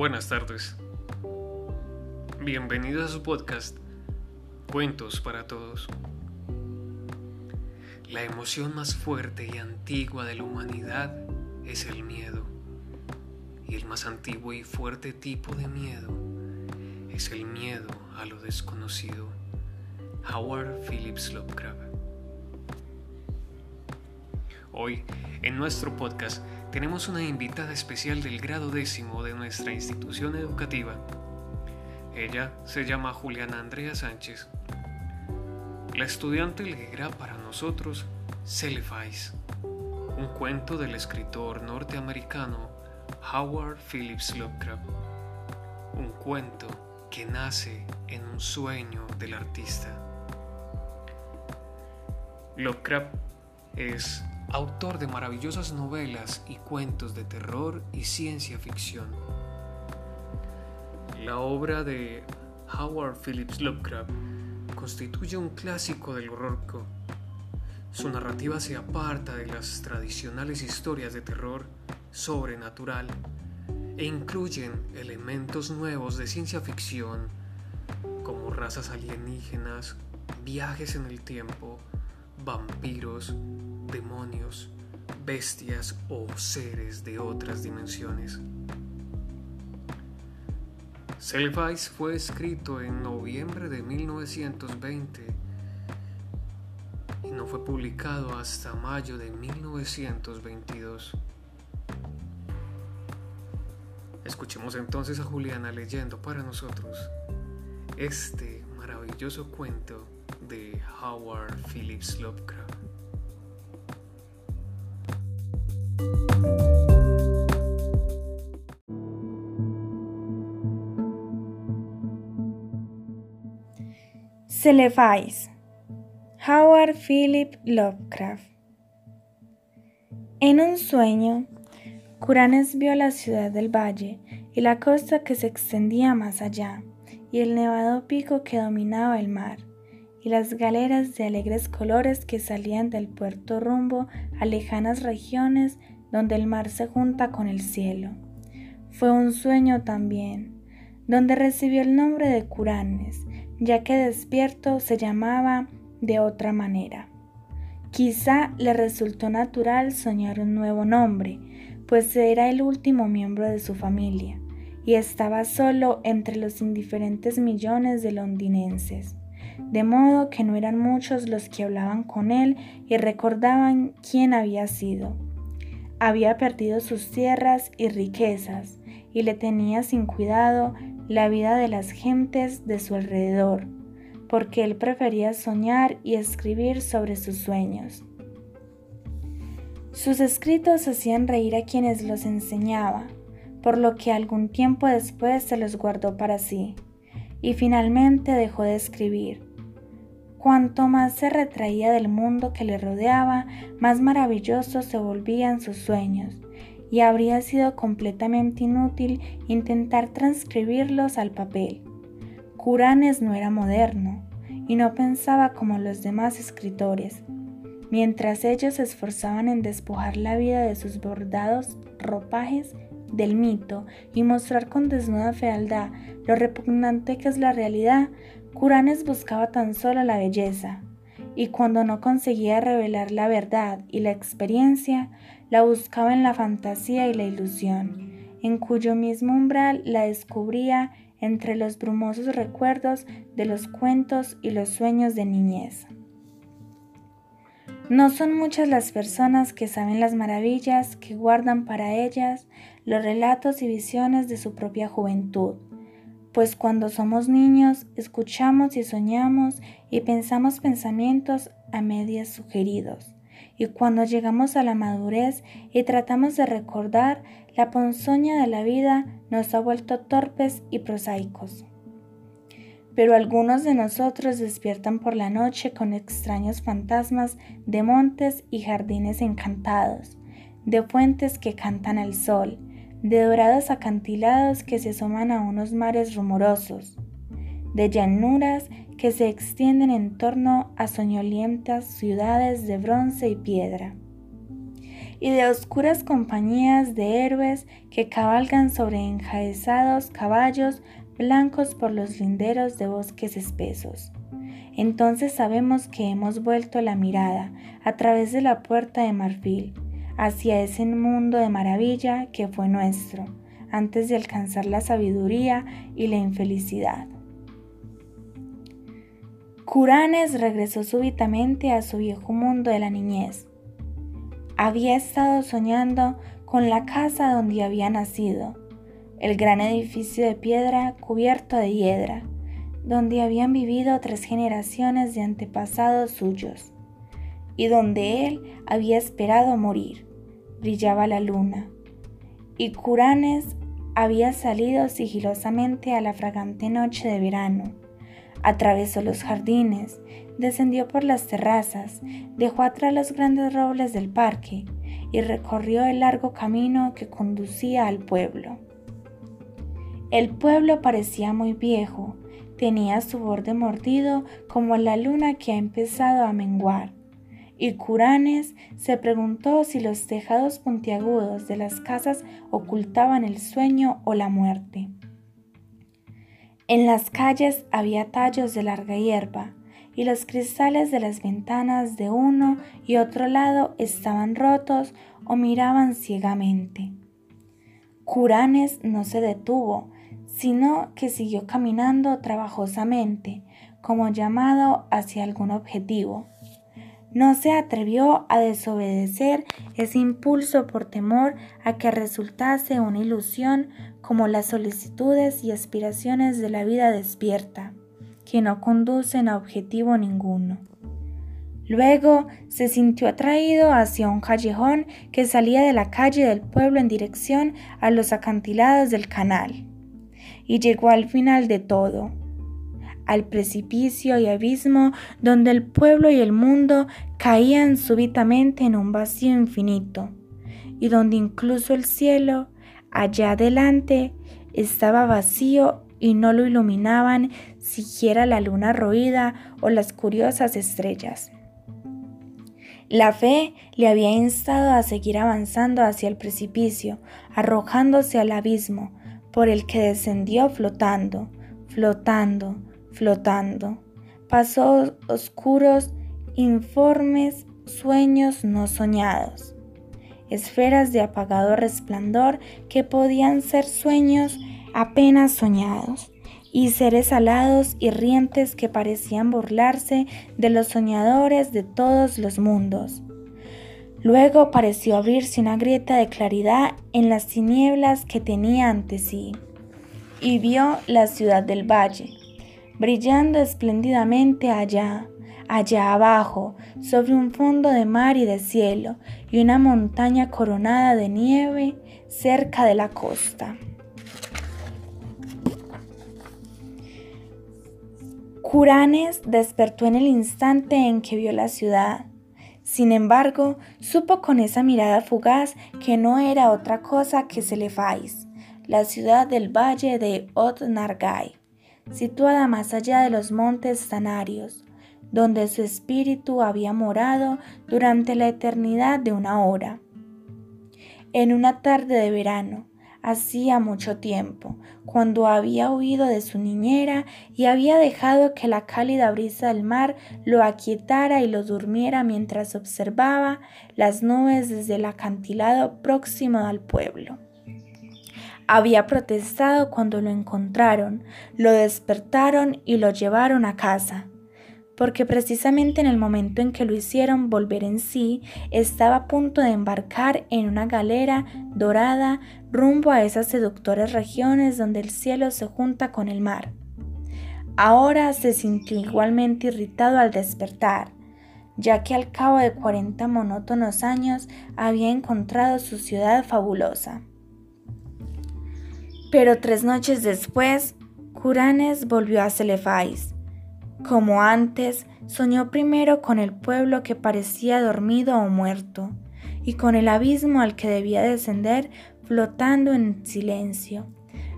Buenas tardes. Bienvenidos a su podcast Cuentos para Todos. La emoción más fuerte y antigua de la humanidad es el miedo. Y el más antiguo y fuerte tipo de miedo es el miedo a lo desconocido. Howard Phillips Lovecraft. Hoy, en nuestro podcast, tenemos una invitada especial del grado décimo de nuestra institución educativa. Ella se llama Juliana Andrea Sánchez. La estudiante leerá para nosotros Celebais, un cuento del escritor norteamericano Howard Phillips Lovecraft. Un cuento que nace en un sueño del artista. Lovecraft es autor de maravillosas novelas y cuentos de terror y ciencia ficción. La obra de Howard Phillips Lovecraft constituye un clásico del horror. Su narrativa se aparta de las tradicionales historias de terror sobrenatural e incluyen elementos nuevos de ciencia ficción como razas alienígenas, viajes en el tiempo, vampiros, demonios, bestias o seres de otras dimensiones. Selvice fue escrito en noviembre de 1920 y no fue publicado hasta mayo de 1922. Escuchemos entonces a Juliana leyendo para nosotros este maravilloso cuento de Howard Phillips Lovecraft. Howard Philip Lovecraft. En un sueño, Curanes vio la ciudad del valle y la costa que se extendía más allá, y el nevado pico que dominaba el mar y las galeras de alegres colores que salían del puerto rumbo a lejanas regiones donde el mar se junta con el cielo. Fue un sueño también, donde recibió el nombre de Curanes, ya que despierto se llamaba de otra manera. Quizá le resultó natural soñar un nuevo nombre, pues era el último miembro de su familia y estaba solo entre los indiferentes millones de londinenses de modo que no eran muchos los que hablaban con él y recordaban quién había sido. Había perdido sus tierras y riquezas y le tenía sin cuidado la vida de las gentes de su alrededor, porque él prefería soñar y escribir sobre sus sueños. Sus escritos hacían reír a quienes los enseñaba, por lo que algún tiempo después se los guardó para sí, y finalmente dejó de escribir Cuanto más se retraía del mundo que le rodeaba, más maravillosos se volvían sus sueños, y habría sido completamente inútil intentar transcribirlos al papel. Curanes no era moderno, y no pensaba como los demás escritores. Mientras ellos se esforzaban en despojar la vida de sus bordados ropajes del mito y mostrar con desnuda fealdad lo repugnante que es la realidad, Curanes buscaba tan solo la belleza, y cuando no conseguía revelar la verdad y la experiencia, la buscaba en la fantasía y la ilusión, en cuyo mismo umbral la descubría entre los brumosos recuerdos de los cuentos y los sueños de niñez. No son muchas las personas que saben las maravillas que guardan para ellas los relatos y visiones de su propia juventud pues cuando somos niños escuchamos y soñamos y pensamos pensamientos a medias sugeridos, y cuando llegamos a la madurez y tratamos de recordar, la ponzoña de la vida nos ha vuelto torpes y prosaicos. Pero algunos de nosotros despiertan por la noche con extraños fantasmas de montes y jardines encantados, de fuentes que cantan al sol, de dorados acantilados que se asoman a unos mares rumorosos, de llanuras que se extienden en torno a soñolientas ciudades de bronce y piedra. y de oscuras compañías de héroes que cabalgan sobre enjaezados caballos blancos por los linderos de bosques espesos. Entonces sabemos que hemos vuelto la mirada a través de la puerta de marfil hacia ese mundo de maravilla que fue nuestro, antes de alcanzar la sabiduría y la infelicidad. Curanes regresó súbitamente a su viejo mundo de la niñez. Había estado soñando con la casa donde había nacido, el gran edificio de piedra cubierto de hiedra, donde habían vivido tres generaciones de antepasados suyos, y donde él había esperado morir. Brillaba la luna, y Curanes había salido sigilosamente a la fragante noche de verano Atravesó los jardines, descendió por las terrazas, dejó atrás los grandes robles del parque y recorrió el largo camino que conducía al pueblo. El pueblo parecía muy viejo, tenía su borde mordido como la luna que ha empezado a menguar, y Curanes se preguntó si los tejados puntiagudos de las casas ocultaban el sueño o la muerte. En las calles había tallos de larga hierba y los cristales de las ventanas de uno y otro lado estaban rotos o miraban ciegamente. Curanes no se detuvo, sino que siguió caminando trabajosamente, como llamado hacia algún objetivo. No se atrevió a desobedecer ese impulso por temor a que resultase una ilusión como las solicitudes y aspiraciones de la vida despierta, que no conducen a objetivo ninguno. Luego se sintió atraído hacia un callejón que salía de la calle del pueblo en dirección a los acantilados del canal, y llegó al final de todo, al precipicio y abismo donde el pueblo y el mundo caían súbitamente en un vacío infinito, y donde incluso el cielo, allá adelante, estaba vacío y no lo iluminaban siquiera la luna roída o las curiosas estrellas. La fe le había instado a seguir avanzando hacia el precipicio, arrojándose al abismo, por el que descendió flotando, flotando, flotando. Pasó oscuros, informes sueños no soñados. Esferas de apagado resplandor que podían ser sueños apenas soñados. Y seres alados y rientes que parecían burlarse de los soñadores de todos los mundos. Luego pareció abrirse una grieta de claridad en las tinieblas que tenía ante sí, y vio la ciudad del valle, brillando espléndidamente allá, allá abajo, sobre un fondo de mar y de cielo, y una montaña coronada de nieve cerca de la costa. Curanes despertó en el instante en que vio la ciudad. Sin embargo, supo con esa mirada fugaz que no era otra cosa que Celefais, la ciudad del valle de Otnargai situada más allá de los montes Sanarios, donde su espíritu había morado durante la eternidad de una hora. En una tarde de verano, hacía mucho tiempo, cuando había huido de su niñera y había dejado que la cálida brisa del mar lo aquietara y lo durmiera mientras observaba las nubes desde el acantilado próximo al pueblo había protestado cuando lo encontraron, lo despertaron y lo llevaron a casa, porque precisamente en el momento en que lo hicieron volver en sí, estaba a punto de embarcar en una galera dorada rumbo a esas seductoras regiones donde el cielo se junta con el mar. Ahora se sintió igualmente irritado al despertar, ya que al cabo de cuarenta monótonos años había encontrado su ciudad fabulosa. Pero tres noches después, Curanes volvió a Celefais. Como antes, soñó primero con el pueblo que parecía dormido o muerto, y con el abismo al que debía descender flotando en silencio.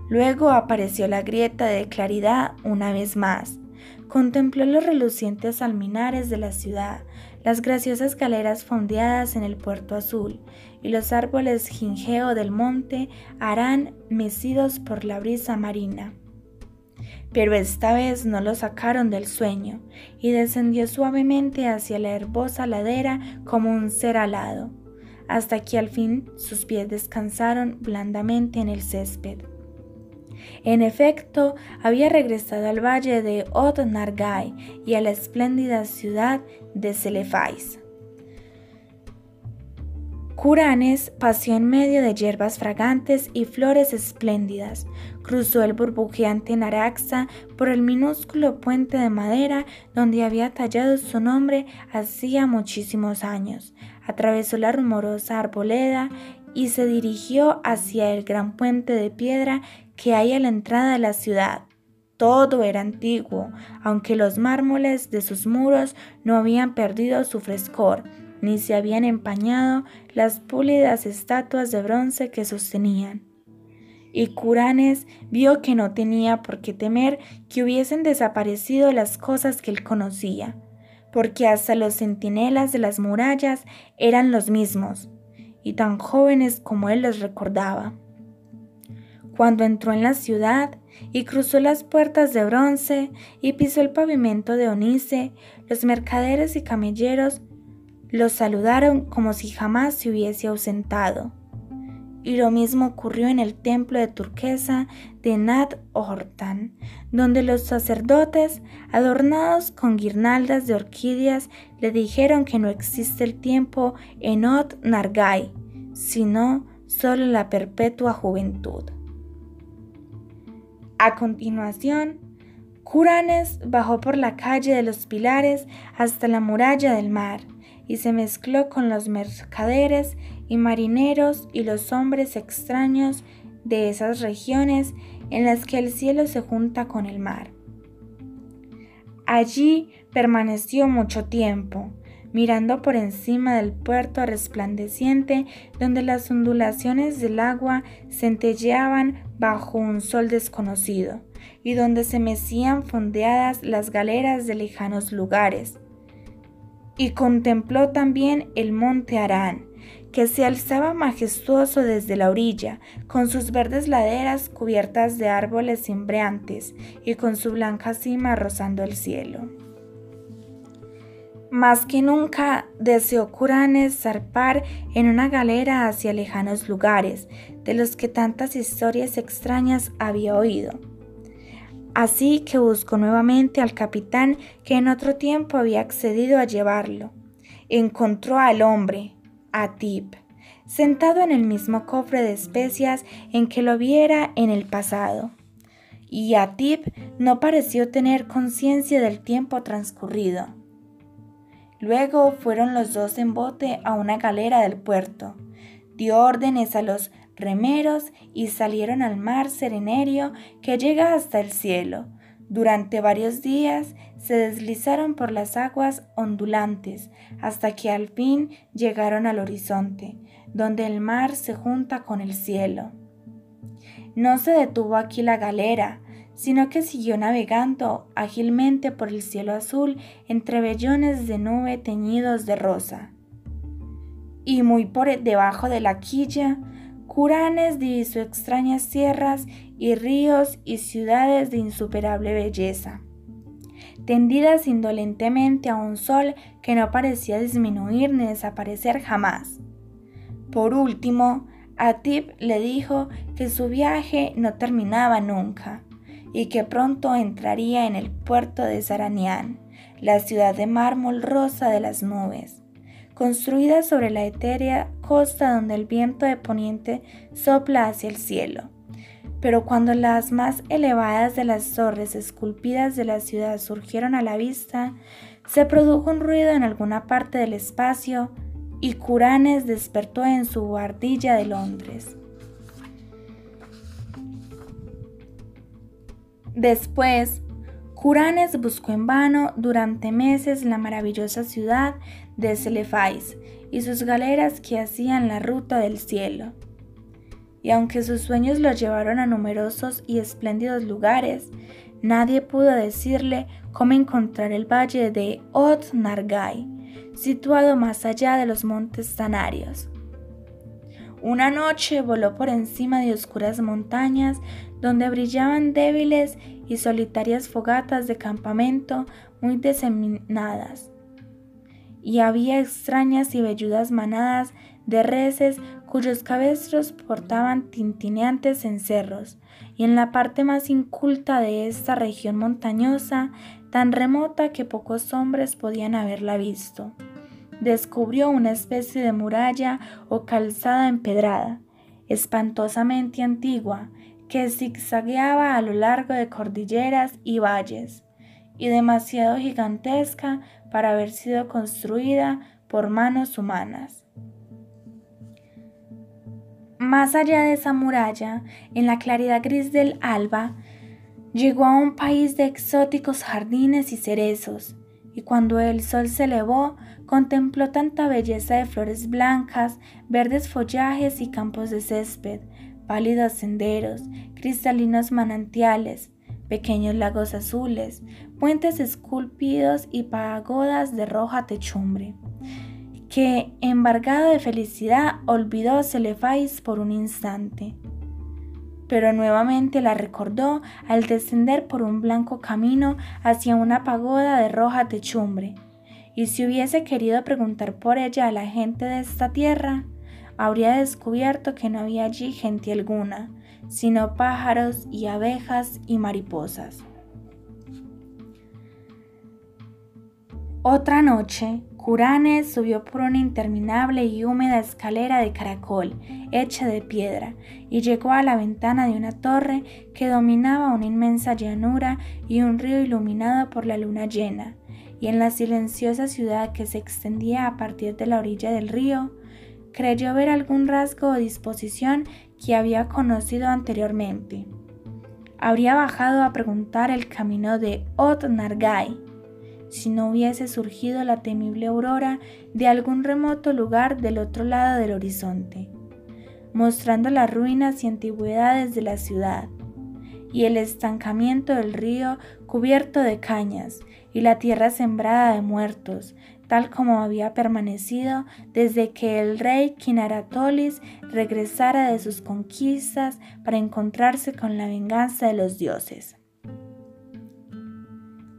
Luego apareció la grieta de claridad una vez más. Contempló los relucientes alminares de la ciudad, las graciosas galeras fondeadas en el puerto azul y los árboles gingeo del monte harán mecidos por la brisa marina. Pero esta vez no lo sacaron del sueño, y descendió suavemente hacia la herbosa ladera como un ser alado, hasta que al fin sus pies descansaron blandamente en el césped. En efecto, había regresado al valle de Od Nargai y a la espléndida ciudad de Celefais. Curanes paseó en medio de hierbas fragantes y flores espléndidas, cruzó el burbujeante Naraxa por el minúsculo puente de madera donde había tallado su nombre hacía muchísimos años, atravesó la rumorosa arboleda y se dirigió hacia el gran puente de piedra que hay a la entrada de la ciudad. Todo era antiguo, aunque los mármoles de sus muros no habían perdido su frescor, ni se habían empañado las pulidas estatuas de bronce que sostenían. Y Curanes vio que no tenía por qué temer que hubiesen desaparecido las cosas que él conocía, porque hasta los centinelas de las murallas eran los mismos, y tan jóvenes como él los recordaba. Cuando entró en la ciudad y cruzó las puertas de bronce y pisó el pavimento de onice, los mercaderes y camelleros los saludaron como si jamás se hubiese ausentado. Y lo mismo ocurrió en el templo de turquesa de Nat Hortan, donde los sacerdotes, adornados con guirnaldas de orquídeas, le dijeron que no existe el tiempo en Ot Nargai, sino solo la perpetua juventud. A continuación, Curanes bajó por la calle de los Pilares hasta la muralla del mar y se mezcló con los mercaderes y marineros y los hombres extraños de esas regiones en las que el cielo se junta con el mar. Allí permaneció mucho tiempo, mirando por encima del puerto resplandeciente donde las ondulaciones del agua centelleaban bajo un sol desconocido y donde se mecían fondeadas las galeras de lejanos lugares. Y contempló también el monte Arán, que se alzaba majestuoso desde la orilla, con sus verdes laderas cubiertas de árboles cimbreantes y con su blanca cima rozando el cielo. Más que nunca deseó Curanes zarpar en una galera hacia lejanos lugares, de los que tantas historias extrañas había oído. Así que buscó nuevamente al capitán que en otro tiempo había accedido a llevarlo. Encontró al hombre, a sentado en el mismo cofre de especias en que lo viera en el pasado. Y a Tip no pareció tener conciencia del tiempo transcurrido. Luego fueron los dos en bote a una galera del puerto. Dio órdenes a los remeros y salieron al mar serenerio que llega hasta el cielo. Durante varios días se deslizaron por las aguas ondulantes hasta que al fin llegaron al horizonte, donde el mar se junta con el cielo. No se detuvo aquí la galera, sino que siguió navegando ágilmente por el cielo azul entre vellones de nube teñidos de rosa. Y muy por debajo de la quilla, Curanes divisó extrañas tierras y ríos y ciudades de insuperable belleza, tendidas indolentemente a un sol que no parecía disminuir ni desaparecer jamás. Por último, Atip le dijo que su viaje no terminaba nunca, y que pronto entraría en el puerto de Saranián, la ciudad de mármol rosa de las nubes, construida sobre la etérea costa donde el viento de poniente sopla hacia el cielo. Pero cuando las más elevadas de las torres esculpidas de la ciudad surgieron a la vista, se produjo un ruido en alguna parte del espacio y Curanes despertó en su guardilla de Londres. Después, Curanes buscó en vano durante meses la maravillosa ciudad de Celefais y sus galeras que hacían la ruta del cielo. Y aunque sus sueños lo llevaron a numerosos y espléndidos lugares, nadie pudo decirle cómo encontrar el valle de Ot Nargai, situado más allá de los montes Tanarios. Una noche voló por encima de oscuras montañas donde brillaban débiles y solitarias fogatas de campamento muy diseminadas. Y había extrañas y velludas manadas de reses cuyos cabestros portaban tintineantes cencerros, y en la parte más inculta de esta región montañosa, tan remota que pocos hombres podían haberla visto descubrió una especie de muralla o calzada empedrada, espantosamente antigua, que zigzagueaba a lo largo de cordilleras y valles, y demasiado gigantesca para haber sido construida por manos humanas. Más allá de esa muralla, en la claridad gris del alba, llegó a un país de exóticos jardines y cerezos, y cuando el sol se elevó, contempló tanta belleza de flores blancas, verdes follajes y campos de césped, pálidos senderos, cristalinos manantiales, pequeños lagos azules, puentes esculpidos y pagodas de roja techumbre, que, embargado de felicidad, olvidó Celefais por un instante. Pero nuevamente la recordó al descender por un blanco camino hacia una pagoda de roja techumbre, y si hubiese querido preguntar por ella a la gente de esta tierra, habría descubierto que no había allí gente alguna, sino pájaros y abejas y mariposas. Otra noche, Curanes subió por una interminable y húmeda escalera de caracol, hecha de piedra, y llegó a la ventana de una torre que dominaba una inmensa llanura y un río iluminado por la luna llena y en la silenciosa ciudad que se extendía a partir de la orilla del río, creyó ver algún rasgo o disposición que había conocido anteriormente. Habría bajado a preguntar el camino de Ot Nargai, si no hubiese surgido la temible aurora de algún remoto lugar del otro lado del horizonte, mostrando las ruinas y antigüedades de la ciudad, y el estancamiento del río cubierto de cañas, y la tierra sembrada de muertos, tal como había permanecido desde que el rey Kinaratolis regresara de sus conquistas para encontrarse con la venganza de los dioses.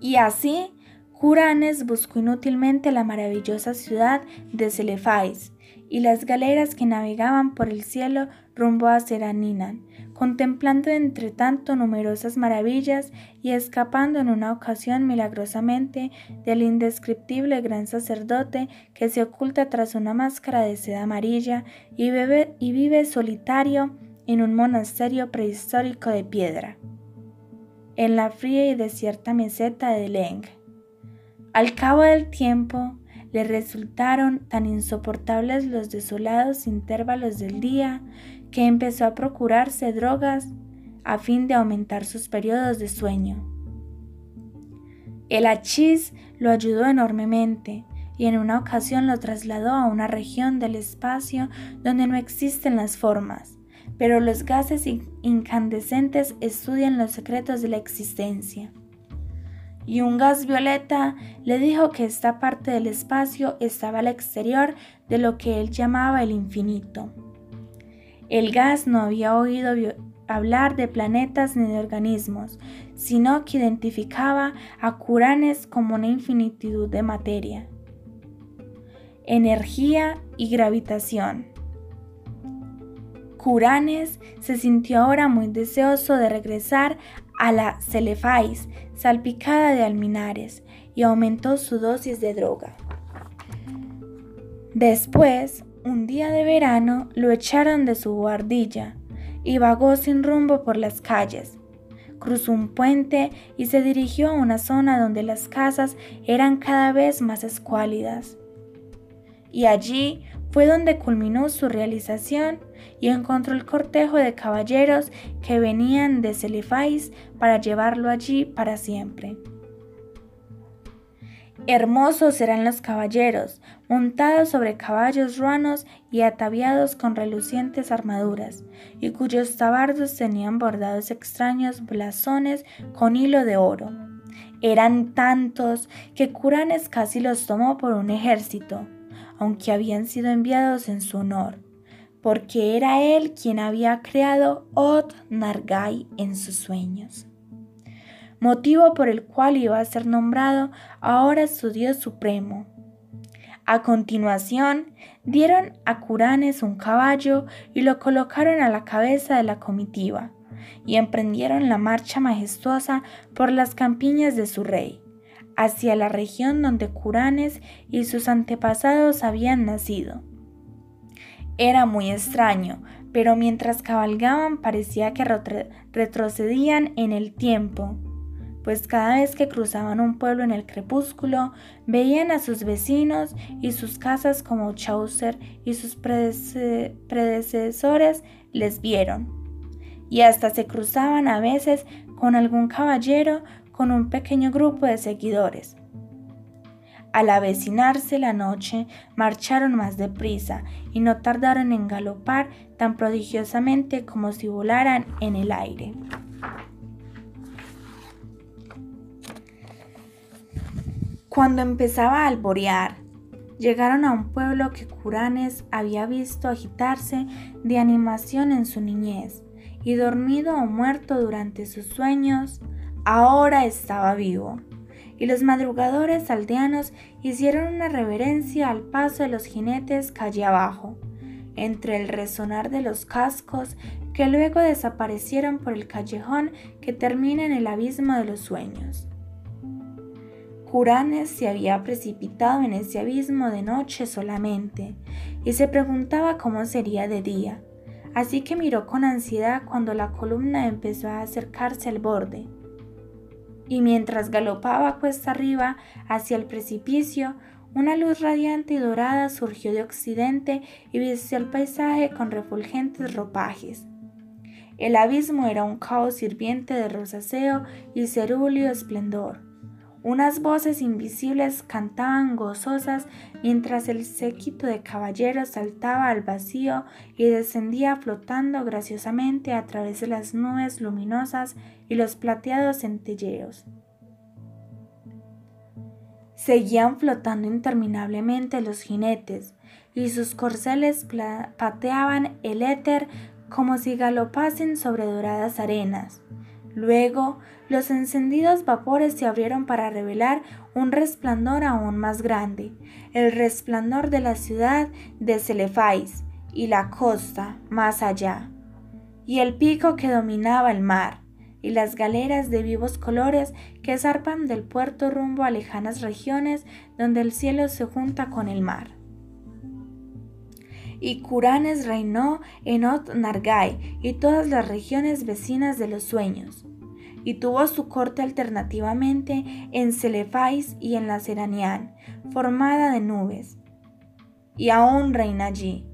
Y así, Juranes buscó inútilmente la maravillosa ciudad de Celefais y las galeras que navegaban por el cielo rumbo a Seraninan, contemplando entre tanto numerosas maravillas y escapando en una ocasión milagrosamente del indescriptible gran sacerdote que se oculta tras una máscara de seda amarilla y, y vive solitario en un monasterio prehistórico de piedra, en la fría y desierta meseta de Leng. Al cabo del tiempo, le resultaron tan insoportables los desolados intervalos del día que empezó a procurarse drogas a fin de aumentar sus periodos de sueño. El hachís lo ayudó enormemente y en una ocasión lo trasladó a una región del espacio donde no existen las formas, pero los gases incandescentes estudian los secretos de la existencia. Y un gas violeta le dijo que esta parte del espacio estaba al exterior de lo que él llamaba el infinito. El gas no había oído hablar de planetas ni de organismos, sino que identificaba a Curanes como una infinitud de materia, energía y gravitación. Curanes se sintió ahora muy deseoso de regresar a la Celefais, salpicada de alminares, y aumentó su dosis de droga. Después, un día de verano lo echaron de su guardilla y vagó sin rumbo por las calles. Cruzó un puente y se dirigió a una zona donde las casas eran cada vez más escuálidas. Y allí fue donde culminó su realización y encontró el cortejo de caballeros que venían de Celefais para llevarlo allí para siempre. Hermosos eran los caballeros, montados sobre caballos ruanos y ataviados con relucientes armaduras, y cuyos tabardos tenían bordados extraños blasones con hilo de oro. Eran tantos que Curanes casi los tomó por un ejército, aunque habían sido enviados en su honor, porque era él quien había creado Ot Nargai en sus sueños, motivo por el cual iba a ser nombrado ahora su Dios supremo. A continuación, dieron a Curanes un caballo y lo colocaron a la cabeza de la comitiva, y emprendieron la marcha majestuosa por las campiñas de su rey, hacia la región donde Curanes y sus antepasados habían nacido. Era muy extraño, pero mientras cabalgaban parecía que retrocedían en el tiempo, pues cada vez que cruzaban un pueblo en el crepúsculo, veían a sus vecinos y sus casas como Chaucer y sus predecesores les vieron. Y hasta se cruzaban a veces con algún caballero con un pequeño grupo de seguidores. Al avecinarse la noche, marcharon más deprisa y no tardaron en galopar tan prodigiosamente como si volaran en el aire. Cuando empezaba a alborear, llegaron a un pueblo que Curanes había visto agitarse de animación en su niñez, y dormido o muerto durante sus sueños, ahora estaba vivo y los madrugadores aldeanos hicieron una reverencia al paso de los jinetes calle abajo, entre el resonar de los cascos que luego desaparecieron por el callejón que termina en el abismo de los sueños. Curanes se había precipitado en ese abismo de noche solamente y se preguntaba cómo sería de día, así que miró con ansiedad cuando la columna empezó a acercarse al borde y mientras galopaba cuesta arriba hacia el precipicio, una luz radiante y dorada surgió de occidente y vistió el paisaje con refulgentes ropajes. El abismo era un caos sirviente de rosaceo y cerúleo esplendor. Unas voces invisibles cantaban gozosas mientras el séquito de caballeros saltaba al vacío y descendía flotando graciosamente a través de las nubes luminosas y los plateados centelleos. Seguían flotando interminablemente los jinetes, y sus corceles pateaban el éter como si galopasen sobre doradas arenas. Luego, los encendidos vapores se abrieron para revelar un resplandor aún más grande, el resplandor de la ciudad de Celefais y la costa más allá, y el pico que dominaba el mar, y las galeras de vivos colores que zarpan del puerto rumbo a lejanas regiones donde el cielo se junta con el mar. Y Curanes reinó en Ot Nargai y todas las regiones vecinas de los sueños, y tuvo su corte alternativamente en Celefais y en la Seranián, formada de nubes. Y aún reina allí,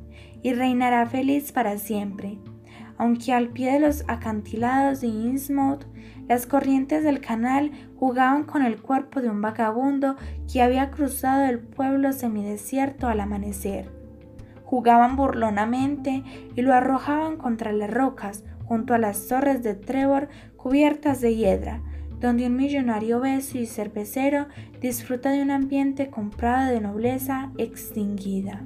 y reinará feliz para siempre aunque al pie de los acantilados de Innsmouth las corrientes del canal jugaban con el cuerpo de un vagabundo que había cruzado el pueblo semidesierto al amanecer. Jugaban burlonamente y lo arrojaban contra las rocas junto a las torres de Trevor cubiertas de hiedra, donde un millonario beso y cervecero disfruta de un ambiente comprado de nobleza extinguida.